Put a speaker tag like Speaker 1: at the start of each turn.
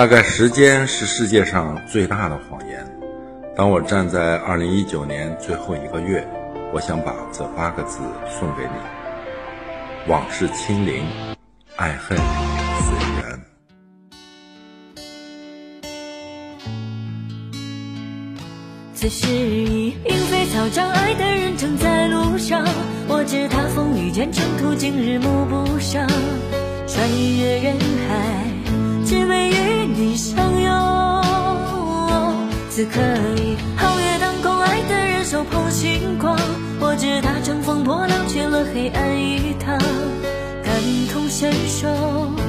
Speaker 1: 大概时间是世界上最大的谎言。当我站在二零一九年最后一个月，我想把这八个字送给你：往事清零，爱恨随缘。
Speaker 2: 此时已莺飞草长，爱的人正在路上。我知他风雨兼程途，今日暮不赏。穿越人，心相拥此刻已皓月当空爱的人手捧星光我知他乘风破浪去了黑暗一趟感同身受。